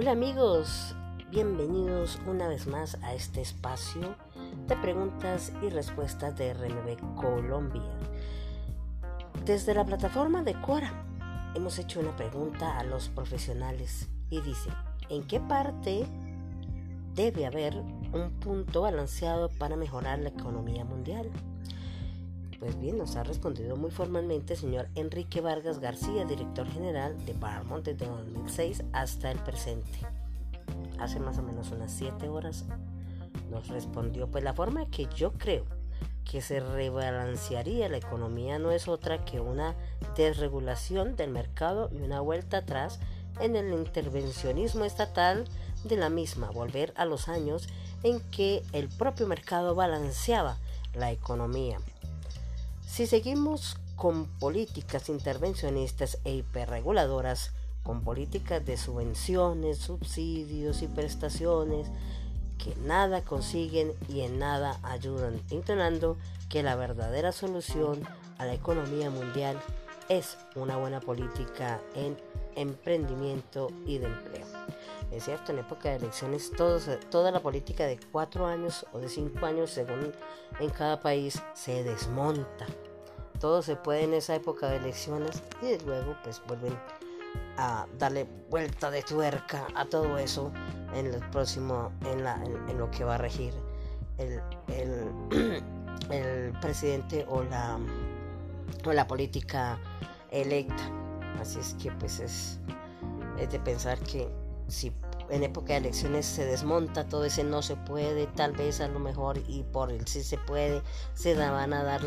Hola amigos, bienvenidos una vez más a este espacio de preguntas y respuestas de RMB Colombia. Desde la plataforma de Quora hemos hecho una pregunta a los profesionales y dice, ¿en qué parte debe haber un punto balanceado para mejorar la economía mundial? Pues bien, nos ha respondido muy formalmente el señor Enrique Vargas García, director general de Paramount desde 2006 hasta el presente. Hace más o menos unas 7 horas nos respondió, pues la forma que yo creo que se rebalancearía la economía no es otra que una desregulación del mercado y una vuelta atrás en el intervencionismo estatal de la misma, volver a los años en que el propio mercado balanceaba la economía. Si seguimos con políticas intervencionistas e hiperreguladoras, con políticas de subvenciones, subsidios y prestaciones que nada consiguen y en nada ayudan, intonando que la verdadera solución a la economía mundial es una buena política en emprendimiento y de empleo. Es cierto, en época de elecciones toda la política de cuatro años o de cinco años, según en cada país, se desmonta. Todo se puede en esa época de elecciones y luego pues vuelven a darle vuelta de tuerca a todo eso en el próximo, en, lo que va a regir el, el, el presidente o la, o la política electa. Así es que pues es, es de pensar que si en época de elecciones se desmonta todo ese no se puede, tal vez a lo mejor y por el sí se puede, se van a dar,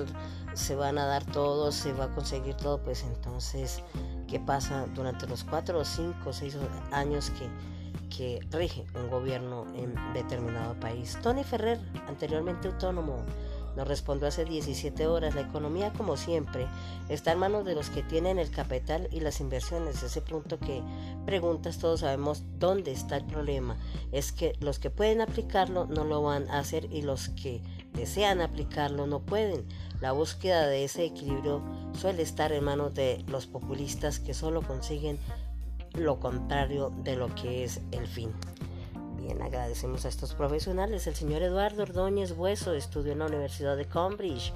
se van a dar todo, se va a conseguir todo, pues entonces, ¿qué pasa durante los cuatro o cinco o seis años que, que rige un gobierno en determinado país? Tony Ferrer, anteriormente autónomo, nos respondió hace 17 horas, la economía como siempre está en manos de los que tienen el capital y las inversiones. Ese punto que preguntas todos sabemos dónde está el problema. Es que los que pueden aplicarlo no lo van a hacer y los que desean aplicarlo no pueden. La búsqueda de ese equilibrio suele estar en manos de los populistas que solo consiguen lo contrario de lo que es el fin. Bien, agradecemos a estos profesionales. El señor Eduardo Ordóñez Hueso estudió en la Universidad de Cambridge.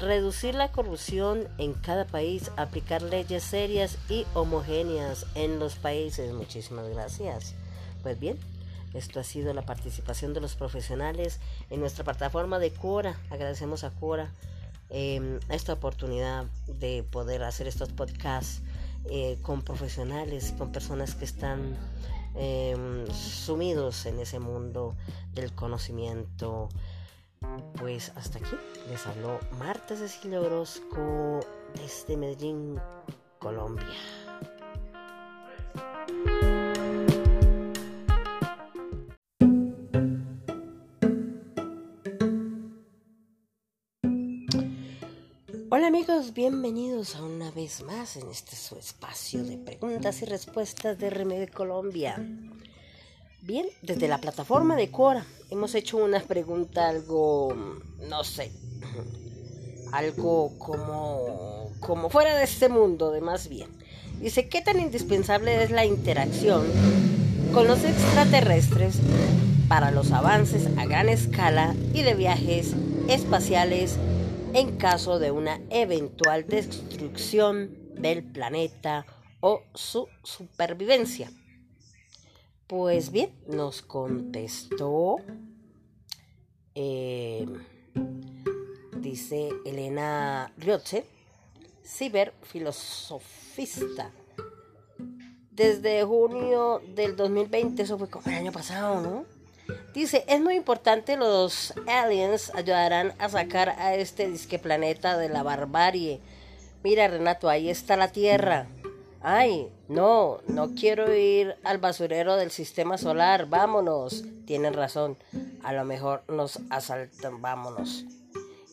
Reducir la corrupción en cada país, aplicar leyes serias y homogéneas en los países. Muchísimas gracias. Pues bien, esto ha sido la participación de los profesionales en nuestra plataforma de Cora. Agradecemos a Cora em, esta oportunidad de poder hacer estos podcasts eh, con profesionales, con personas que están Em, sumidos en ese mundo del conocimiento. Pues hasta aquí les habló Marta Cecilia Orozco desde Medellín, Colombia. Amigos, bienvenidos a una vez más en este su espacio de preguntas y respuestas de Remedio Colombia. Bien, desde la plataforma de Cora hemos hecho una pregunta algo, no sé, algo como, como fuera de este mundo, de más bien. Dice, ¿qué tan indispensable es la interacción con los extraterrestres para los avances a gran escala y de viajes espaciales en caso de una eventual destrucción del planeta o su supervivencia. Pues bien, nos contestó, eh, dice Elena Riotze, ciberfilosofista. Desde junio del 2020, eso fue como el año pasado, ¿no? Dice, es muy importante, los aliens ayudarán a sacar a este disque planeta de la barbarie. Mira, Renato, ahí está la Tierra. Ay, no, no quiero ir al basurero del sistema solar. Vámonos. Tienen razón. A lo mejor nos asaltan. Vámonos.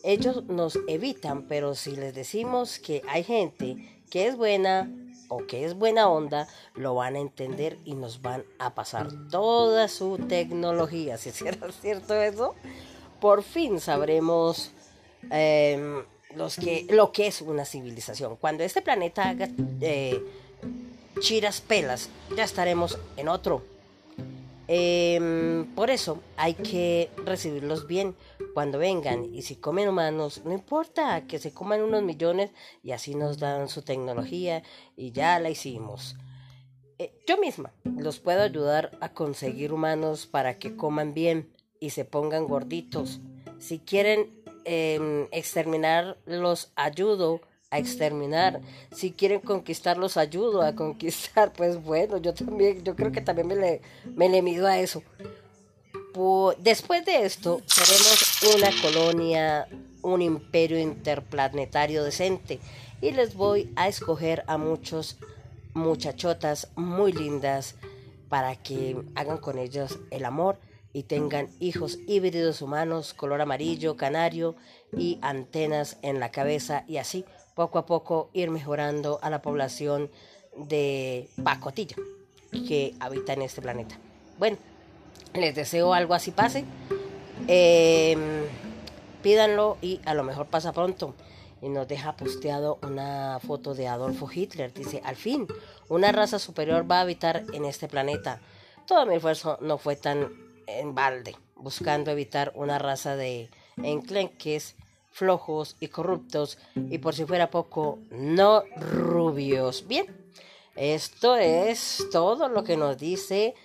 Ellos nos evitan, pero si les decimos que hay gente que es buena, o que es buena onda, lo van a entender y nos van a pasar toda su tecnología. Si será cierto eso, por fin sabremos em, los que, lo que es una civilización. Cuando este planeta haga, eh, chiras pelas, ya estaremos en otro. Em, por eso hay que recibirlos bien cuando vengan y si comen humanos, no importa que se coman unos millones y así nos dan su tecnología y ya la hicimos. Eh, yo misma los puedo ayudar a conseguir humanos para que coman bien y se pongan gorditos. Si quieren eh, exterminar, los ayudo a exterminar. Si quieren conquistar, los ayudo a conquistar. Pues bueno, yo también, yo creo que también me le, me le mido a eso. después de esto, seremos una colonia, un imperio interplanetario decente. Y les voy a escoger a muchos muchachotas muy lindas para que hagan con ellos el amor y tengan hijos híbridos humanos, color amarillo, canario y antenas en la cabeza y así poco a poco ir mejorando a la población de pacotilla que habita en este planeta. Bueno, les deseo algo así pase. Em, pídanlo y a lo mejor pasa pronto. Y nos deja posteado una foto de Adolfo Hitler. Dice, al fin, una raza superior va a habitar en este planeta. Todo mi esfuerzo no fue tan en balde, buscando evitar una raza de enclenques flojos y corruptos y por si fuera poco, no rubios. Bien, esto es todo lo que nos dice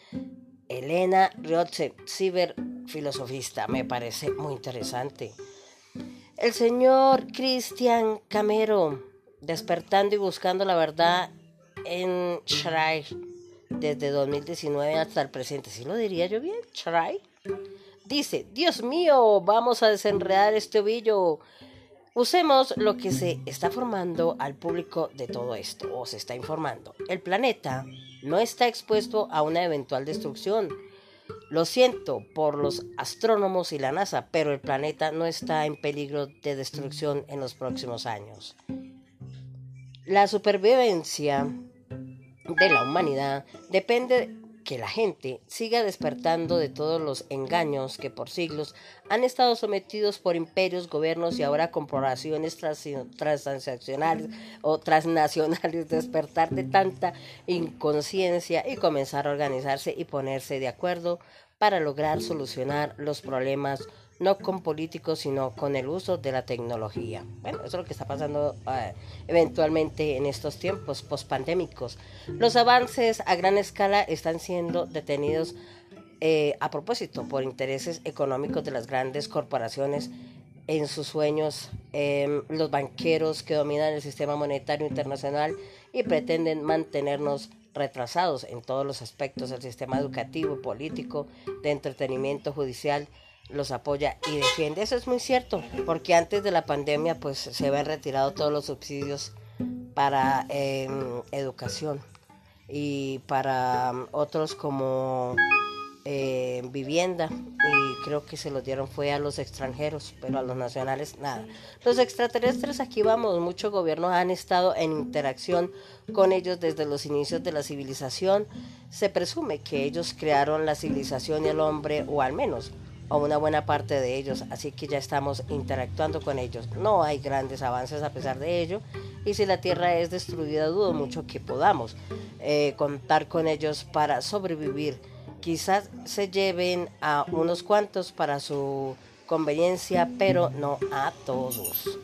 Elena Riotze, ciberfilosofista. Me parece muy interesante. El señor Cristian Camero, despertando y buscando la verdad en Shrine desde 2019 hasta el presente. ¿Sí lo diría yo bien? Try. Dice, Dios mío, vamos a desenredar este ovillo. Usemos lo que se está formando al público de todo esto, o se está informando. El planeta no está expuesto a una eventual destrucción. Lo siento por los astrónomos y la NASA, pero el planeta no está en peligro de destrucción en los próximos años. La supervivencia de la humanidad depende que la gente siga despertando de todos los engaños que por siglos han estado sometidos por imperios, gobiernos y ahora corporaciones transnacionales o transnacionales, despertar de tanta inconsciencia y comenzar a organizarse y ponerse de acuerdo para lograr solucionar los problemas no con políticos, sino con el uso de la tecnología. Bueno, eso es lo que está pasando eh, eventualmente en estos tiempos pospandémicos. Los avances a gran escala están siendo detenidos eh, a propósito por intereses económicos de las grandes corporaciones en sus sueños, em, los banqueros que dominan el sistema monetario internacional y pretenden mantenernos retrasados en todos los aspectos del sistema educativo, político, de entretenimiento judicial, los apoya y defiende. Eso es muy cierto, porque antes de la pandemia pues se habían retirado todos los subsidios para em, educación y para um, otros como eh, vivienda y creo que se los dieron fue a los extranjeros, pero a los nacionales nada. Los extraterrestres aquí vamos, muchos gobiernos han estado en interacción con ellos desde los inicios de la civilización. Se presume que ellos crearon la civilización y el hombre, o al menos o una buena parte de ellos, así que ya estamos interactuando con ellos. No hay grandes avances a pesar de ello, y si la Tierra es destruida, dudo mucho que podamos eh, contar con ellos para sobrevivir. Quizás se lleven a unos cuantos para su conveniencia, pero no a todos.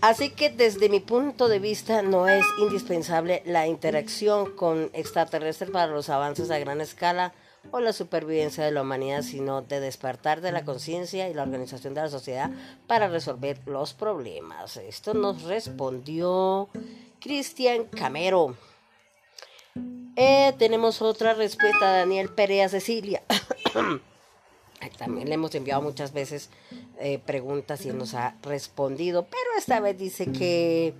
Así que desde mi punto de vista no es indispensable la interacción con extraterrestres para los avances a gran escala o la supervivencia de la humanidad, sino de despertar de la conciencia y la organización de la sociedad para resolver los problemas. Esto nos respondió Cristian Camero. Eh, tenemos otra respuesta Daniel Perea Cecilia. También le hemos enviado muchas veces eh, preguntas y nos ha respondido, pero esta vez dice que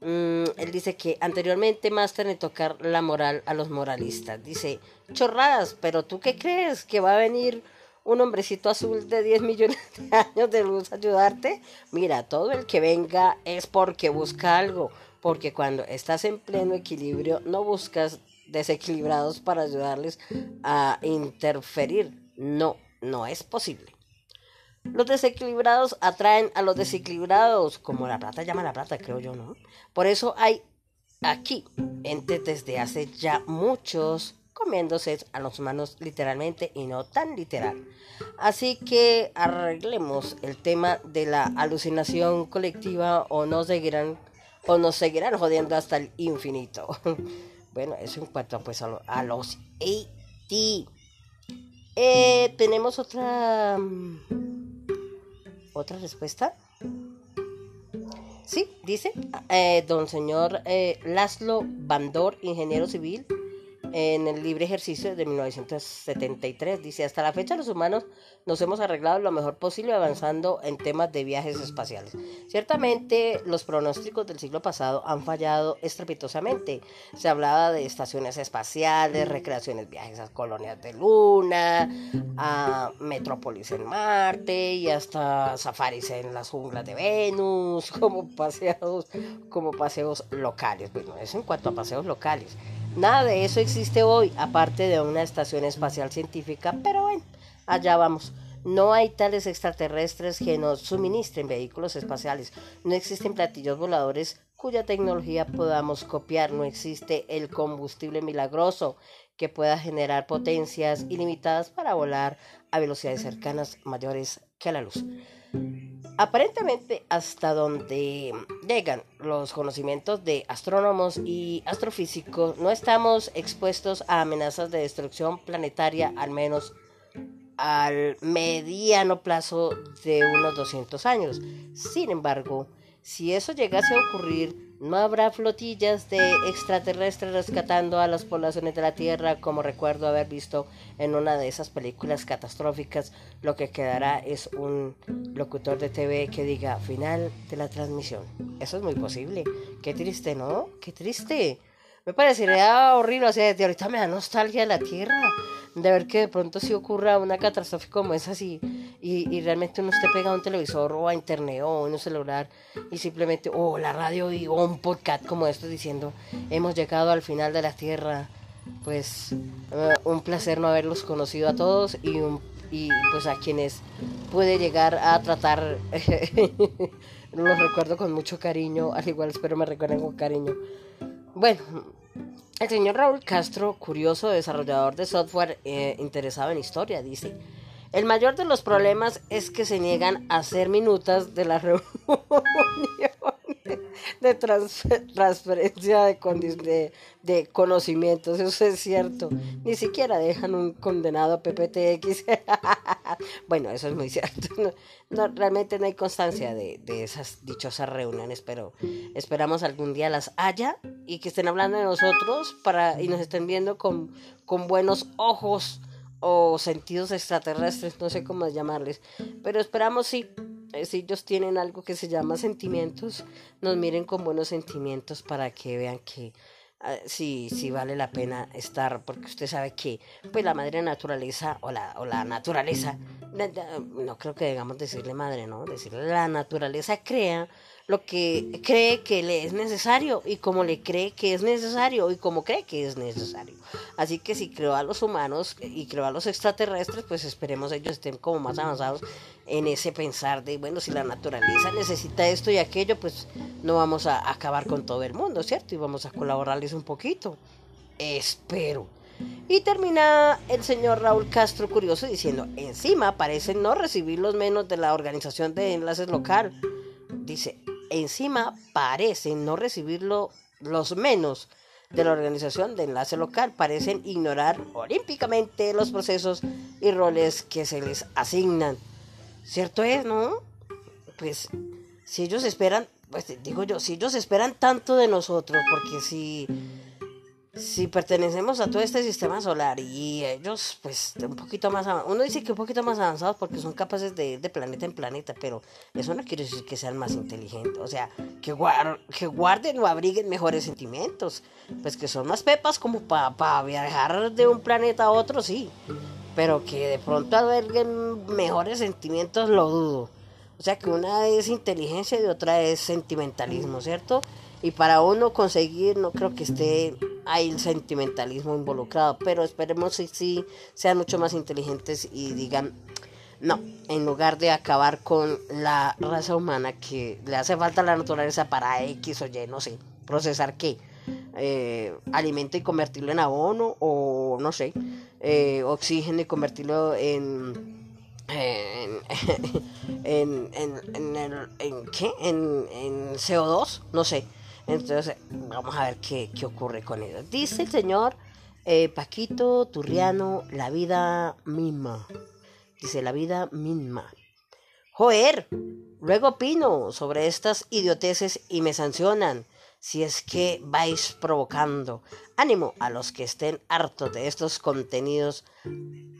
Mm, él dice que anteriormente más de tocar la moral a los moralistas. Dice, chorradas, pero ¿tú qué crees? ¿Que va a venir un hombrecito azul de 10 millones de años de luz a ayudarte? Mira, todo el que venga es porque busca algo, porque cuando estás en pleno equilibrio no buscas desequilibrados para ayudarles a interferir. No, no es posible. Los desequilibrados atraen a los desequilibrados, como la plata llama la plata, creo yo, ¿no? Por eso hay aquí, entes desde hace ya muchos comiéndose a los humanos literalmente y no tan literal. Así que arreglemos el tema de la alucinación colectiva o nos seguirán o nos seguirán jodiendo hasta el infinito. bueno, eso en cuanto pues a, los AT. Eh, tenemos otra mm, otra respuesta. Sí, dice eh, don señor eh, Laszlo Bandor, ingeniero civil en el libre ejercicio de 1973. Dice, hasta la fecha los humanos nos hemos arreglado lo mejor posible avanzando en temas de viajes espaciales. Ciertamente los pronósticos del siglo pasado han fallado estrepitosamente. Se hablaba de estaciones espaciales, recreaciones, viajes a colonias de luna, a metrópolis en Marte y hasta safaris en las junglas de Venus, como paseos, como paseos locales. Bueno, eso en cuanto a paseos locales. Nada de eso existe hoy, aparte de una estación espacial científica, pero bueno, allá vamos. No hay tales extraterrestres que nos suministren vehículos espaciales. No existen platillos voladores cuya tecnología podamos copiar. No existe el combustible milagroso que pueda generar potencias ilimitadas para volar a velocidades cercanas mayores que la luz. Aparentemente, hasta donde llegan los conocimientos de astrónomos y astrofísicos, no estamos expuestos a amenazas de destrucción planetaria, al menos al mediano plazo de unos 200 años. Sin embargo, si eso llegase a ocurrir, no habrá flotillas de extraterrestres rescatando a las poblaciones de la Tierra, como recuerdo haber visto en una de esas películas catastróficas. Lo que quedará es un locutor de TV que diga final de la transmisión. Eso es muy posible. Qué triste, ¿no? Qué triste. Me parecería horrible, o sea, de ahorita me da nostalgia la Tierra, de ver que de pronto si ocurra una catástrofe como esa así, y, realmente uno esté pegado a un televisor o a internet o a un celular y simplemente, o la radio y, o un podcast como esto diciendo, hemos llegado al final de la Tierra, pues eh, un placer no haberlos conocido a todos y, y pues a quienes puede llegar a tratar, los recuerdo con mucho cariño, al igual espero me recuerden con cariño. Bueno, el señor Raúl Castro, curioso desarrollador de software eh, interesado en historia, dice, el mayor de los problemas es que se niegan a hacer minutas de la reunión de transferencia de, de, conocimientos, eso es cierto. Ni siquiera dejan un condenado PPTX. bueno, eso es muy cierto. No, realmente no hay constancia de, de, esas dichosas reuniones, pero esperamos algún día las haya y que estén hablando de nosotros para, y nos estén viendo con, con buenos ojos o sentidos extraterrestres, no sé cómo llamarles, pero esperamos sí si ellos tienen algo que se llama sentimientos, nos miren con buenos sentimientos para que vean que uh, sí, sí vale la pena estar, porque usted sabe que pues la madre naturaleza o la, o la naturaleza, no creo que digamos decirle madre, ¿no? Decirle la naturaleza crea lo que cree que le es necesario y como le cree que es necesario y como cree que es necesario. Así que si creó a los humanos y creó a los extraterrestres, pues esperemos ellos estén como más avanzados en ese pensar de, bueno, si la naturaleza necesita esto y aquello, pues no vamos a acabar con todo el mundo, ¿cierto? Y vamos a colaborarles un poquito. Espero. Y termina el señor Raúl Castro curioso diciendo, encima parecen no recibir los menos de la organización de enlaces local. Dice, encima parecen no recibirlo los menos de la organización de enlace local, parecen ignorar olímpicamente los procesos y roles que se les asignan. ¿Cierto es, no? Pues si ellos esperan, pues digo yo, si ellos esperan tanto de nosotros, porque si si pertenecemos a todo este sistema solar y ellos, pues, un poquito más avanzados, uno dice que un poquito más avanzados porque son capaces de ir de planeta en planeta, pero eso no quiere decir que sean más inteligentes, o sea, que, que guarden o abriguen mejores sentimientos, pues que son más pepas como para viajar de un planeta a otro, sí, pero que de pronto alberguen mejores sentimientos, lo dudo. O sea, que una es inteligencia y otra es sentimentalismo, ¿cierto? Y para uno conseguir, no creo que esté ahí el sentimentalismo involucrado, pero esperemos que sí sean mucho más inteligentes y digan, no, en lugar de acabar con la raza humana que le hace falta la naturaleza para X o Y, no sé, procesar qué. eh, alimento y convertirlo en abono o no sé, eh, oxígeno y convertirlo. En, en, en, en, en, ¿qué? En, en CO2, no sé. Entonces, vamos a ver qué, qué ocurre con ello. Dice el señor eh, Paquito Turriano, la vida misma. Dice, la vida misma. Joder, luego opino sobre estas idioteces y me sancionan si es que vais provocando. Ánimo a los que estén hartos de estos contenidos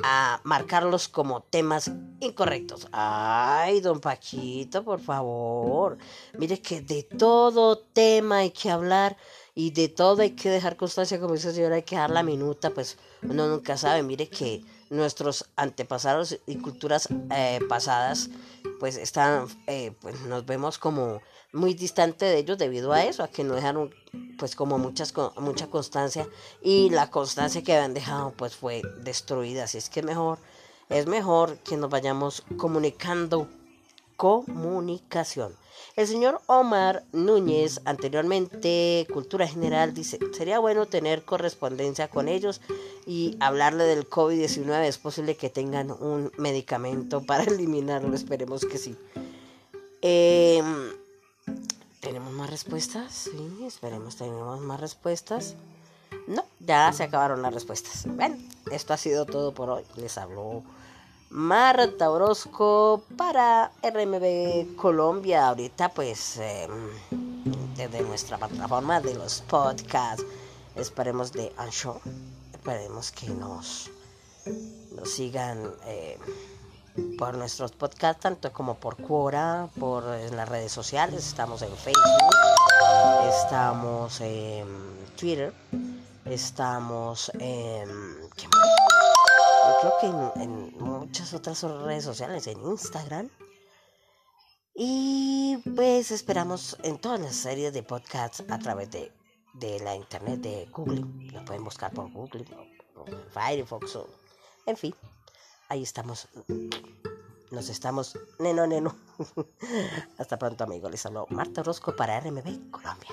a marcarlos como temas incorrectos. Ay, don Paquito, por favor. Mire que de todo tema hay que hablar y de todo hay que dejar constancia, como dice el señor, hay que dar la minuta, pues uno nunca sabe. Mire que nuestros antepasados y culturas eh, pasadas pues están eh, pues nos vemos como muy distante de ellos debido a eso a que no dejaron pues como muchas mucha constancia y la constancia que habían dejado pues fue destruida. Así es que mejor es mejor que nos vayamos comunicando comunicación el señor Omar Núñez, anteriormente Cultura General, dice, sería bueno tener correspondencia con ellos y hablarle del COVID-19. Es posible que tengan un medicamento para eliminarlo, esperemos que sí. Em, ¿Tenemos más respuestas? Sí, esperemos, tenemos más respuestas. No, ya se acabaron las respuestas. Bueno, esto ha sido todo por hoy. Les habló Marta Orozco para RMB Colombia. Ahorita pues em, desde nuestra plataforma de los podcasts, esperemos de Ancho, esperemos que nos, nos sigan eh, por nuestros podcasts, tanto como por Quora, por las redes sociales. Estamos en Facebook, estamos en Twitter, estamos en... ¿qué creo que en, muchas otras redes sociales, en Instagram. Y pues esperamos en todas las series de podcasts a través de, de la internet de Google. Lo pueden buscar por Google o, Firefox o en fin. Ahí estamos. Nos estamos. Neno, neno. Hasta pronto, amigos. Les habló Marta Rosco para RMB Colombia.